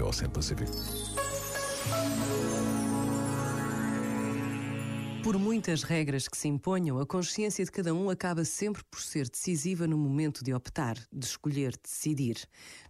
ao Oceano Pacífico. Por muitas regras que se imponham, a consciência de cada um acaba sempre por ser decisiva no momento de optar, de escolher, de decidir.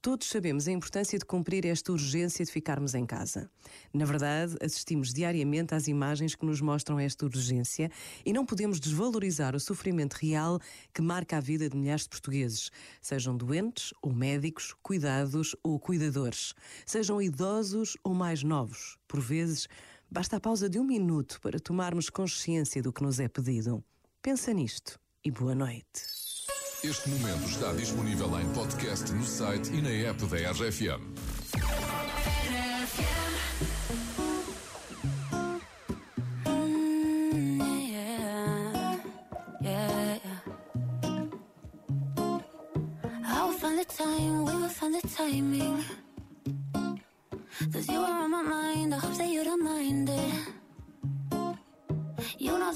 Todos sabemos a importância de cumprir esta urgência de ficarmos em casa. Na verdade, assistimos diariamente às imagens que nos mostram esta urgência e não podemos desvalorizar o sofrimento real que marca a vida de milhares de portugueses, sejam doentes ou médicos, cuidados ou cuidadores, sejam idosos ou mais novos. Por vezes, Basta a pausa de um minuto para tomarmos consciência do que nos é pedido. Pensa nisto e boa noite. Este momento está disponível em podcast no site e na app da RFM. time, we will find the timing. Cause you are on my mind,